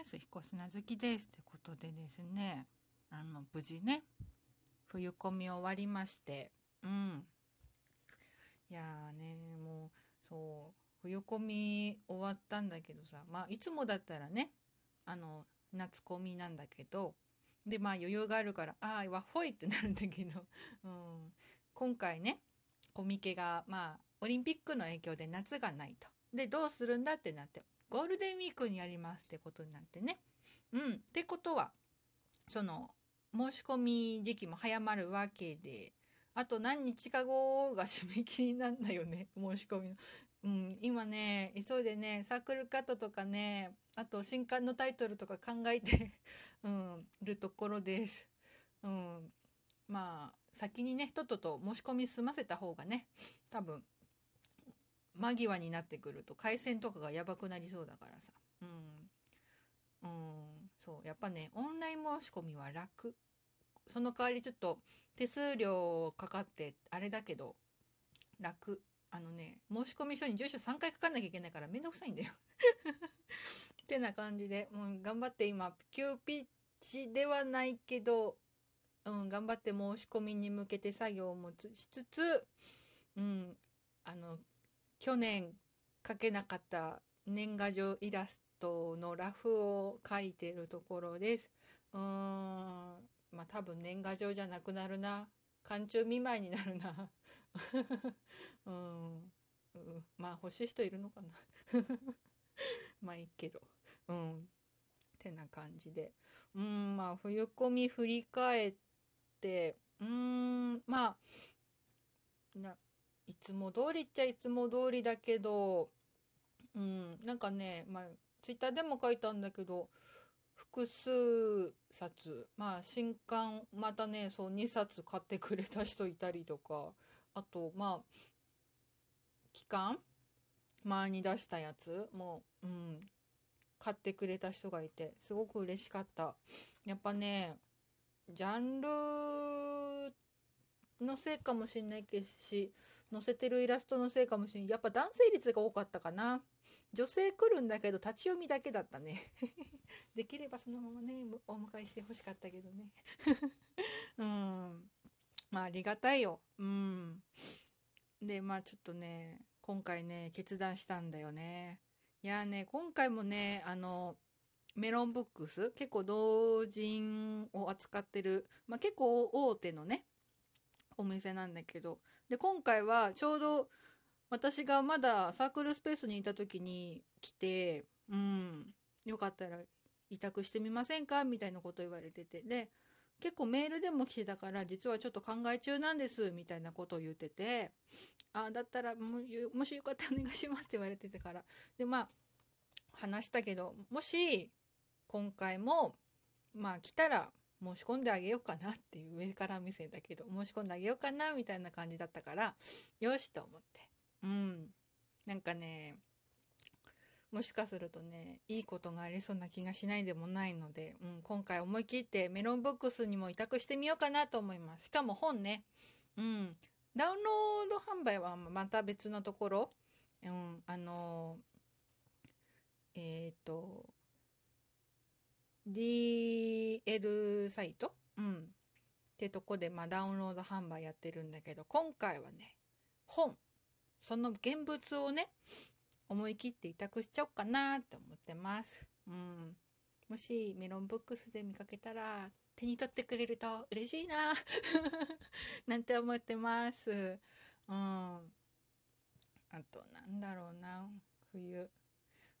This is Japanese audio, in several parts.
ます彦砂好きですってことでですねあの無事ね冬コミ終わりましてうんいやーねもうそう冬コミ終わったんだけどさまあいつもだったらねあの夏コミなんだけどでまあ余裕があるからああわほいってなるんだけど、うん、今回ねコミケがまあオリンピックの影響で夏がないと。でどうするんだってなってゴールデンウィークにやりますってことになってね。うん。ってことはその申し込み時期も早まるわけであと何日か後が締め切りなんだよね 申し込みの。うん、今ね急いでねサークルカットとかねあと新刊のタイトルとか考えて うん、るところです。うん、まあ先にねとっとと申し込み済ませた方がね多分間際になってくると回線とかがやばくなりそうだからさ。うん。うん、そう。やっぱね、オンライン申し込みは楽。その代わりちょっと手数料かかってあれだけど、楽。あのね、申し込み書に住所3回書かなきゃいけないからめんどくさいんだよ ってな感じで、もう頑張って今、急ピッチではないけど、うん、頑張って申し込みに向けて作業もしつつ、うん、去年描けなかった年賀状イラストのラフを描いてるところです。うーん、まあ多分年賀状じゃなくなるな。寒中見舞いになるな。うん、うん、まあ欲しい人いるのかな。まあいいけど。うん。ってな感じで。うん、まあ冬コミ振り返って、うーん、まあ、な、いつも通りっちゃいつも通りだけど、うん、なんかね、まあ、ツイッターでも書いたんだけど、複数冊、まあ、新刊、またね、そう、2冊買ってくれた人いたりとか、あと、まあ、期間前に出したやつも、うん、買ってくれた人がいて、すごく嬉しかった。やっぱね、ジャンルのせいかもしんないけし載せてるイラストのせいかもしんない。やっぱ男性率が多かったかな。女性来るんだけど立ち読みだけだったね。できればそのままねお迎えしてほしかったけどね。うん。まあありがたいよ。うん。でまあちょっとね今回ね決断したんだよね。いやね今回もねあのメロンブックス結構同人を扱ってる、まあ、結構大手のねお店なんだけど。で今回はちょうど私がまだサークルスペースにいた時に来てうんよかったら委託してみませんか？みたいなこと言われてて。で結構メールでも来てたから実はちょっと考え中なんですみたいなことを言ってて。あだったらもしよかったらお願いしますって言われててから。でまあ話したけどもし今回もまあ来たら申し込んであげようかなっていう上から目線だけど申し込んであげようかなみたいな感じだったからよしと思って。うん。なんかねもしかするとねいいことがありそうな気がしないでもないので、うん、今回思い切ってメロンブックスにも委託してみようかなと思います。しかも本ねうん。ダウンロード販売はまた別のところ、うん、あのえっ、ー、と DL サイト？うん。ってとこで、まあ、ダウンロード販売やってるんだけど、今回はね、本、その現物をね、思い切って委託しちゃおうかなって思ってます。うん。もしメロンブックスで見かけたら、手に取ってくれると嬉しいな なんて思ってます。うん。あと、なんだろうな、冬。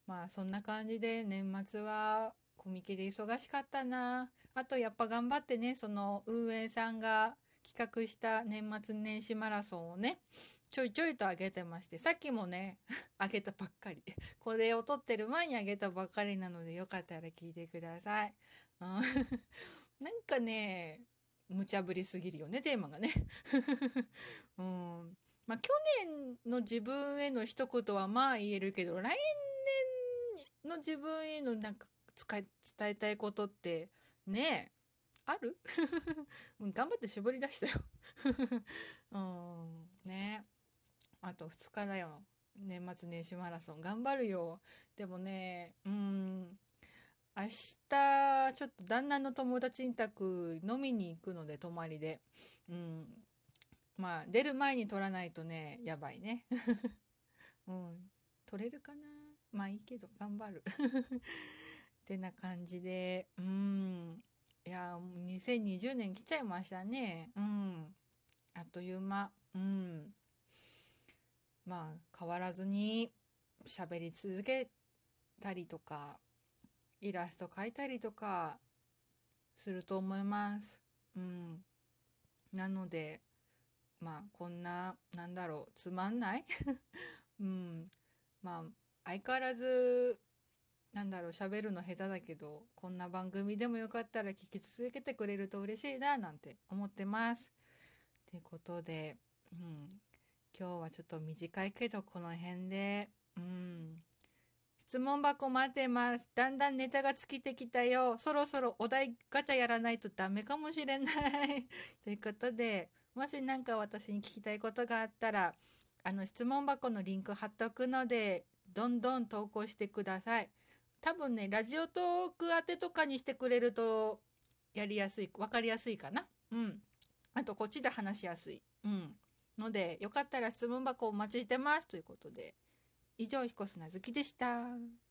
まあ、そんな感じで年末はコミケで忙しかったな。あとやっぱ頑張ってね、その運営さんが企画した年末年始マラソンをね、ちょいちょいと上げてまして、さっきもね、上げたばっかり。これを撮ってる前に上げたばっかりなので、よかったら聞いてください。うん、なんかね、無茶ぶりすぎるよね、テーマがね。うん。まあ、去年の自分への一言はまあ言えるけど、来年の自分へのなんか伝えたいことってねえある？頑張って絞り出したよ。うんねあと2日だよ。年末年始マラソン。頑張るよ。でもねうん明日ちょっと旦那の友達に宅飲みに行くので泊まりで。うんまあ出る前に取らないとねやばいね。うん取れるかな？まあいいけど頑張る。てな感じで。うん。いやもう2020年来ちゃいましたね。うん。あっという間。うん。まあ変わらずに喋り続けたりとかイラスト描いたりとかすると思います。うん。なのでまあこんななんだろうつまんない。うん。まあ相変わらずなんだろう喋るの下手だけどこんな番組でもよかったら聞き続けてくれると嬉しいななんて思ってます。ってことで、うん、今日はちょっと短いけどこの辺で、うん、質問箱待ってます。だんだんネタが尽きてきたよ。そろそろお題ガチャやらないとダメかもしれない。ということで、もし何か私に聞きたいことがあったら、あの質問箱のリンク貼っとくので、どんどん投稿してください。多分ね、ラジオトーク宛てとかにしてくれるとやりやすい、分かりやすいかな。うん。あとこっちで話しやすい。うん。ので、よかったら質問箱お待ちしてます。ということで、以上、彦砂好きでした。